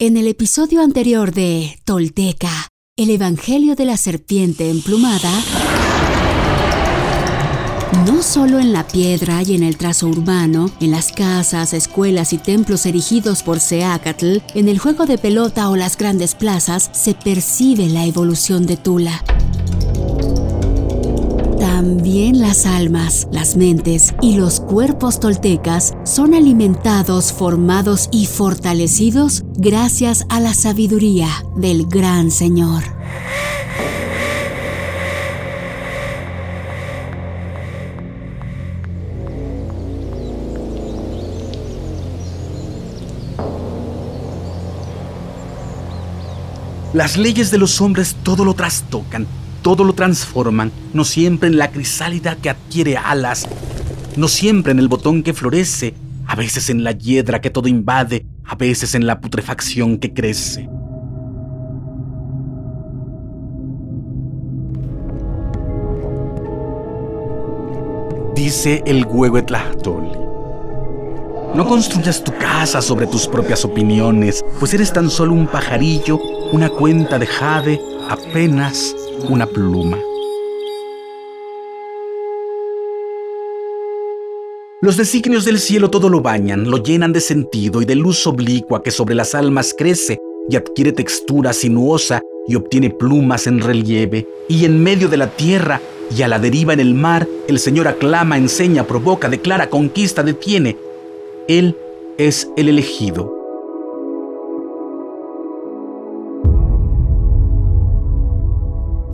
En el episodio anterior de Tolteca, el Evangelio de la Serpiente Emplumada, no solo en la piedra y en el trazo urbano, en las casas, escuelas y templos erigidos por Seacatl, en el juego de pelota o las grandes plazas, se percibe la evolución de Tula. También las almas, las mentes y los cuerpos toltecas son alimentados, formados y fortalecidos gracias a la sabiduría del Gran Señor. Las leyes de los hombres todo lo trastocan todo lo transforman, no siempre en la crisálida que adquiere alas, no siempre en el botón que florece, a veces en la hiedra que todo invade, a veces en la putrefacción que crece. Dice el Huehuetlahtoli. No construyas tu casa sobre tus propias opiniones, pues eres tan solo un pajarillo, una cuenta de jade, apenas una pluma. Los designios del cielo todo lo bañan, lo llenan de sentido y de luz oblicua que sobre las almas crece y adquiere textura sinuosa y obtiene plumas en relieve. Y en medio de la tierra y a la deriva en el mar, el Señor aclama, enseña, provoca, declara, conquista, detiene. Él es el elegido.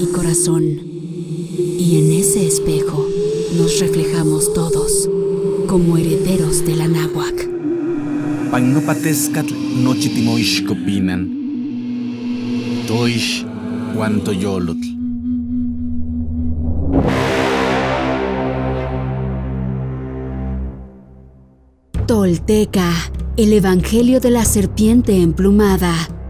y corazón. Y en ese espejo nos reflejamos todos como herederos de la náhuac. Pagnopatescatl. Toish. Tolteca, el Evangelio de la Serpiente Emplumada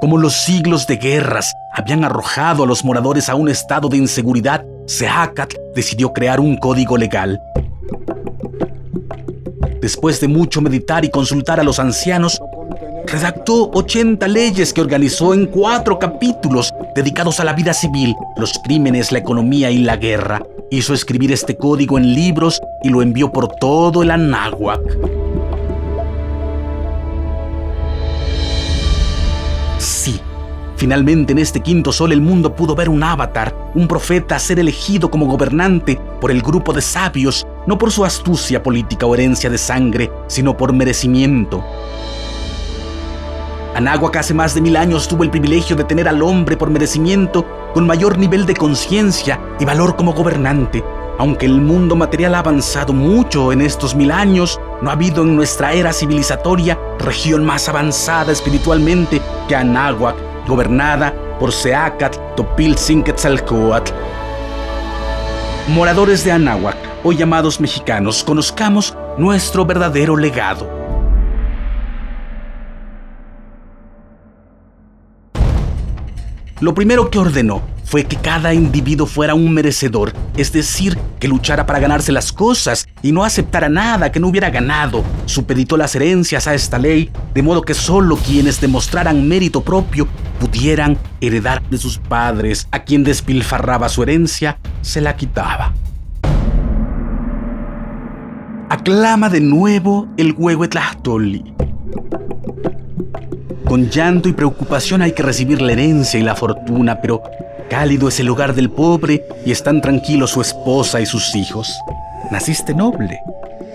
Como los siglos de guerras habían arrojado a los moradores a un estado de inseguridad, Seacat decidió crear un código legal. Después de mucho meditar y consultar a los ancianos, redactó 80 leyes que organizó en cuatro capítulos dedicados a la vida civil, los crímenes, la economía y la guerra. Hizo escribir este código en libros y lo envió por todo el Anáhuac. Finalmente en este quinto sol el mundo pudo ver un avatar, un profeta ser elegido como gobernante por el grupo de sabios, no por su astucia política o herencia de sangre, sino por merecimiento. Anáhuac hace más de mil años tuvo el privilegio de tener al hombre por merecimiento con mayor nivel de conciencia y valor como gobernante. Aunque el mundo material ha avanzado mucho en estos mil años, no ha habido en nuestra era civilizatoria región más avanzada espiritualmente que Anáhuac gobernada por Seacat Topilzinquetzalcoatl. Moradores de Anáhuac, hoy llamados mexicanos, conozcamos nuestro verdadero legado. Lo primero que ordenó fue que cada individuo fuera un merecedor, es decir, que luchara para ganarse las cosas y no aceptara nada que no hubiera ganado. Supeditó las herencias a esta ley, de modo que solo quienes demostraran mérito propio pudieran heredar de sus padres. A quien despilfarraba su herencia, se la quitaba. Aclama de nuevo el Huehuetlahtoli. Con llanto y preocupación hay que recibir la herencia y la fortuna, pero cálido es el hogar del pobre y están tranquilos su esposa y sus hijos. Naciste noble.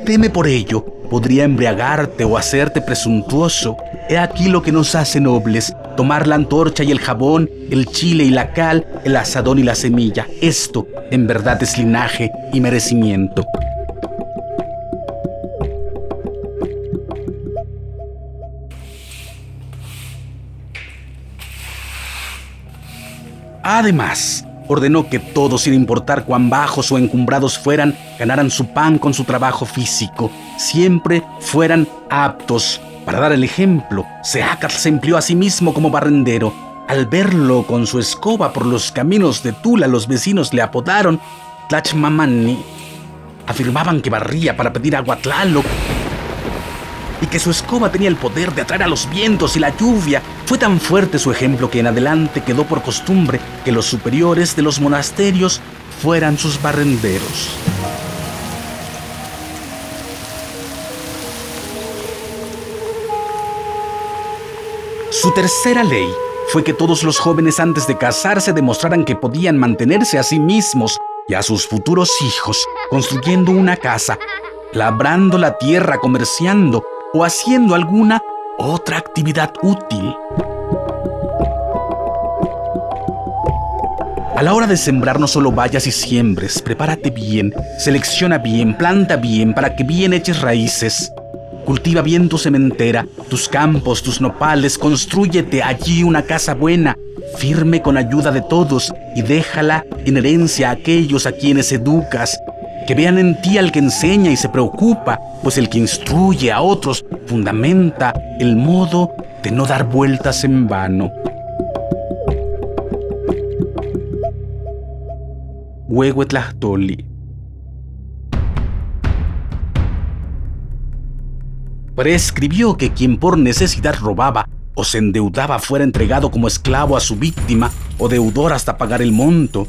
Teme por ello, podría embriagarte o hacerte presuntuoso. He aquí lo que nos hace nobles, tomar la antorcha y el jabón, el chile y la cal, el asadón y la semilla. Esto, en verdad, es linaje y merecimiento. Además, ordenó que todos, sin importar cuán bajos o encumbrados fueran, ganaran su pan con su trabajo físico, siempre fueran aptos. Para dar el ejemplo, Seacat se empleó a sí mismo como barrendero. Al verlo con su escoba por los caminos de Tula, los vecinos le apodaron Tlachmamani. Afirmaban que barría para pedir agua a Tlaloc y que su escoba tenía el poder de atraer a los vientos y la lluvia. Fue tan fuerte su ejemplo que en adelante quedó por costumbre que los superiores de los monasterios fueran sus barrenderos. Su tercera ley fue que todos los jóvenes antes de casarse demostraran que podían mantenerse a sí mismos y a sus futuros hijos, construyendo una casa, labrando la tierra, comerciando o haciendo alguna otra actividad útil. A la hora de sembrar no solo vayas y siembres, prepárate bien, selecciona bien, planta bien para que bien eches raíces. Cultiva bien tu cementera, tus campos, tus nopales, construyete allí una casa buena, firme con ayuda de todos y déjala en herencia a aquellos a quienes educas, que vean en ti al que enseña y se preocupa, pues el que instruye a otros fundamenta el modo de no dar vueltas en vano. Huehuetlachtoli. Prescribió que quien por necesidad robaba o se endeudaba fuera entregado como esclavo a su víctima o deudor hasta pagar el monto,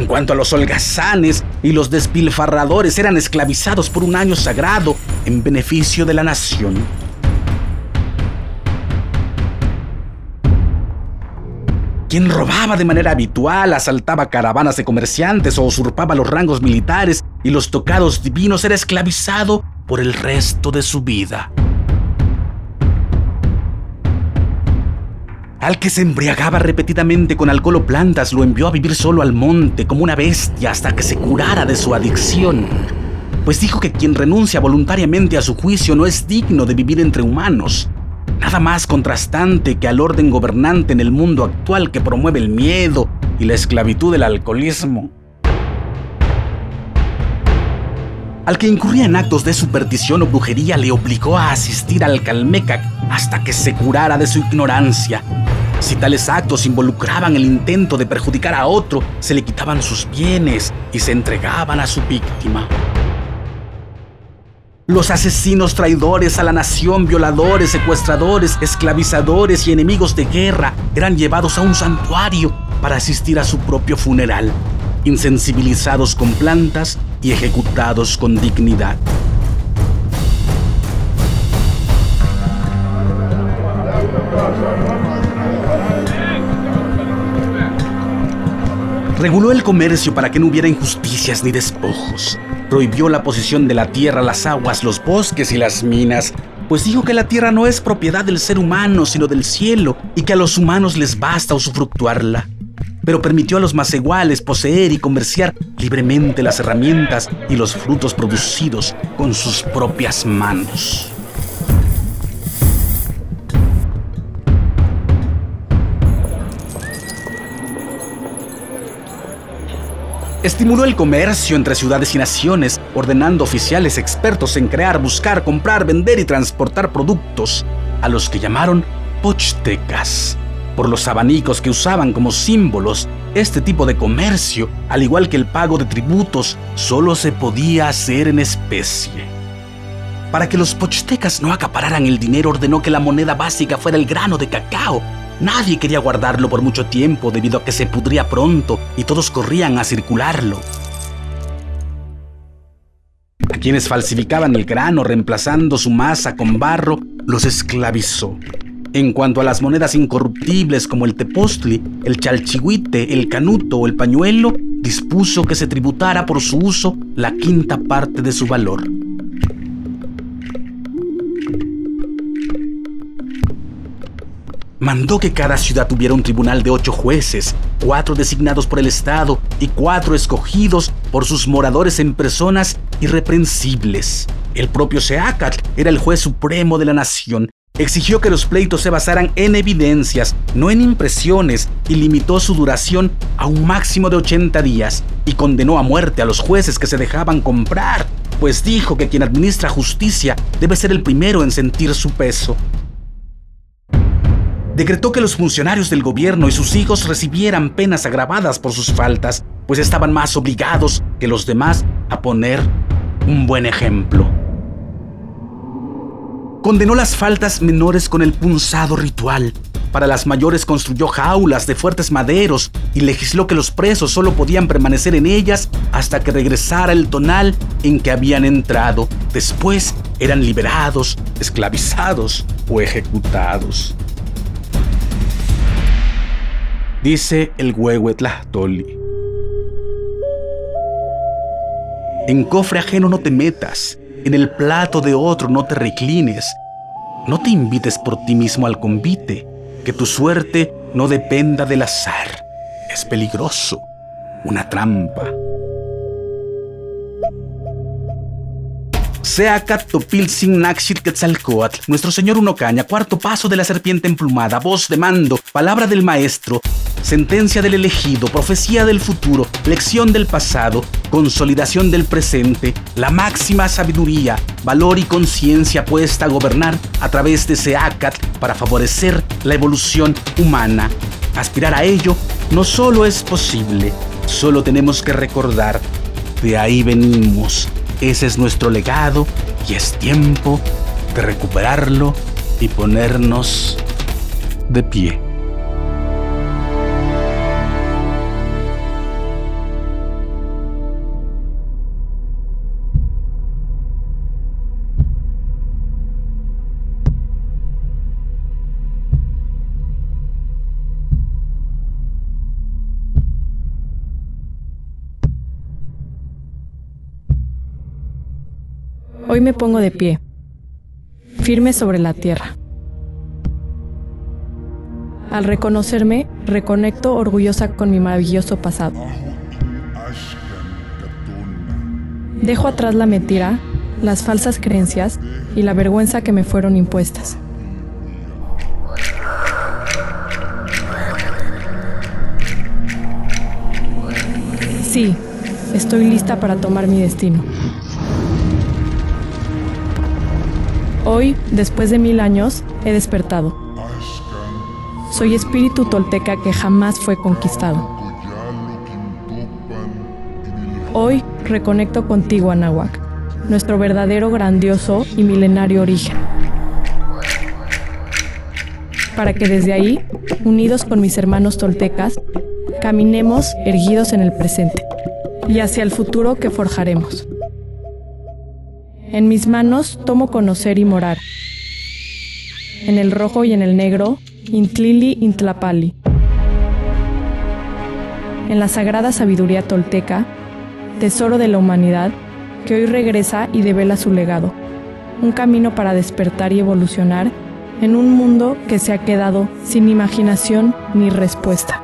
en cuanto a los holgazanes y los despilfarradores eran esclavizados por un año sagrado en beneficio de la nación. Quien robaba de manera habitual, asaltaba caravanas de comerciantes o usurpaba los rangos militares y los tocados divinos era esclavizado por el resto de su vida. Al que se embriagaba repetidamente con alcohol o plantas lo envió a vivir solo al monte como una bestia hasta que se curara de su adicción. Pues dijo que quien renuncia voluntariamente a su juicio no es digno de vivir entre humanos. Nada más contrastante que al orden gobernante en el mundo actual que promueve el miedo y la esclavitud del alcoholismo. Al que incurría en actos de superstición o brujería le obligó a asistir al Calmecac hasta que se curara de su ignorancia. Si tales actos involucraban el intento de perjudicar a otro, se le quitaban sus bienes y se entregaban a su víctima. Los asesinos traidores a la nación, violadores, secuestradores, esclavizadores y enemigos de guerra eran llevados a un santuario para asistir a su propio funeral, insensibilizados con plantas y ejecutados con dignidad. Reguló el comercio para que no hubiera injusticias ni despojos. Prohibió la posesión de la tierra, las aguas, los bosques y las minas, pues dijo que la tierra no es propiedad del ser humano, sino del cielo, y que a los humanos les basta usufructuarla. Pero permitió a los más iguales poseer y comerciar libremente las herramientas y los frutos producidos con sus propias manos. Estimuló el comercio entre ciudades y naciones, ordenando oficiales expertos en crear, buscar, comprar, vender y transportar productos, a los que llamaron pochtecas. Por los abanicos que usaban como símbolos, este tipo de comercio, al igual que el pago de tributos, solo se podía hacer en especie. Para que los pochtecas no acapararan el dinero, ordenó que la moneda básica fuera el grano de cacao, Nadie quería guardarlo por mucho tiempo debido a que se pudría pronto y todos corrían a circularlo. A quienes falsificaban el grano reemplazando su masa con barro, los esclavizó. En cuanto a las monedas incorruptibles como el tepostli, el chalchihuite, el canuto o el pañuelo, dispuso que se tributara por su uso la quinta parte de su valor. mandó que cada ciudad tuviera un tribunal de ocho jueces, cuatro designados por el Estado y cuatro escogidos por sus moradores en personas irreprensibles. El propio Seacat era el juez supremo de la nación. Exigió que los pleitos se basaran en evidencias, no en impresiones, y limitó su duración a un máximo de 80 días, y condenó a muerte a los jueces que se dejaban comprar, pues dijo que quien administra justicia debe ser el primero en sentir su peso decretó que los funcionarios del gobierno y sus hijos recibieran penas agravadas por sus faltas, pues estaban más obligados que los demás a poner un buen ejemplo. Condenó las faltas menores con el punzado ritual. Para las mayores construyó jaulas de fuertes maderos y legisló que los presos solo podían permanecer en ellas hasta que regresara el tonal en que habían entrado. Después eran liberados, esclavizados o ejecutados. dice el Huehuetlahtoli. En cofre ajeno no te metas, en el plato de otro no te reclines, no te invites por ti mismo al convite, que tu suerte no dependa del azar. Es peligroso, una trampa. Sea Topilzin Naxit Quetzalcoatl, nuestro señor Unocaña, cuarto paso de la serpiente emplumada, voz de mando, palabra del maestro, sentencia del elegido, profecía del futuro, lección del pasado, consolidación del presente, la máxima sabiduría, valor y conciencia puesta a gobernar a través de Seacat para favorecer la evolución humana. Aspirar a ello no solo es posible, solo tenemos que recordar, de ahí venimos, ese es nuestro legado y es tiempo de recuperarlo y ponernos de pie. Hoy me pongo de pie, firme sobre la tierra. Al reconocerme, reconecto orgullosa con mi maravilloso pasado. Dejo atrás la mentira, las falsas creencias y la vergüenza que me fueron impuestas. Sí, estoy lista para tomar mi destino. Hoy, después de mil años, he despertado. Soy espíritu tolteca que jamás fue conquistado. Hoy reconecto contigo, Anahuac, nuestro verdadero, grandioso y milenario origen. Para que desde ahí, unidos con mis hermanos toltecas, caminemos erguidos en el presente y hacia el futuro que forjaremos. En mis manos tomo conocer y morar. En el rojo y en el negro, Intlili Intlapali. En la sagrada sabiduría tolteca, tesoro de la humanidad, que hoy regresa y devela su legado. Un camino para despertar y evolucionar en un mundo que se ha quedado sin imaginación ni respuesta.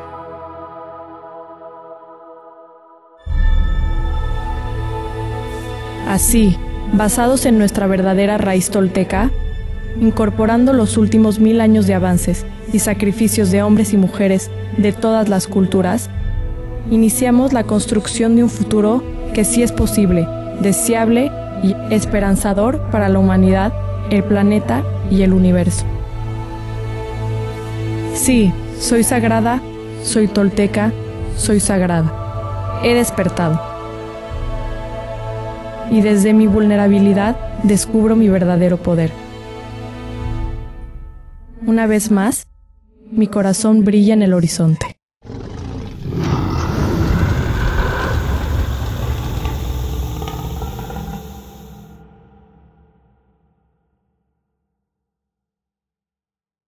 Así, basados en nuestra verdadera raíz tolteca, incorporando los últimos mil años de avances y sacrificios de hombres y mujeres de todas las culturas, iniciamos la construcción de un futuro que sí es posible, deseable y esperanzador para la humanidad, el planeta y el universo. Sí, soy sagrada, soy tolteca, soy sagrada. He despertado y desde mi vulnerabilidad descubro mi verdadero poder. Una vez más, mi corazón brilla en el horizonte.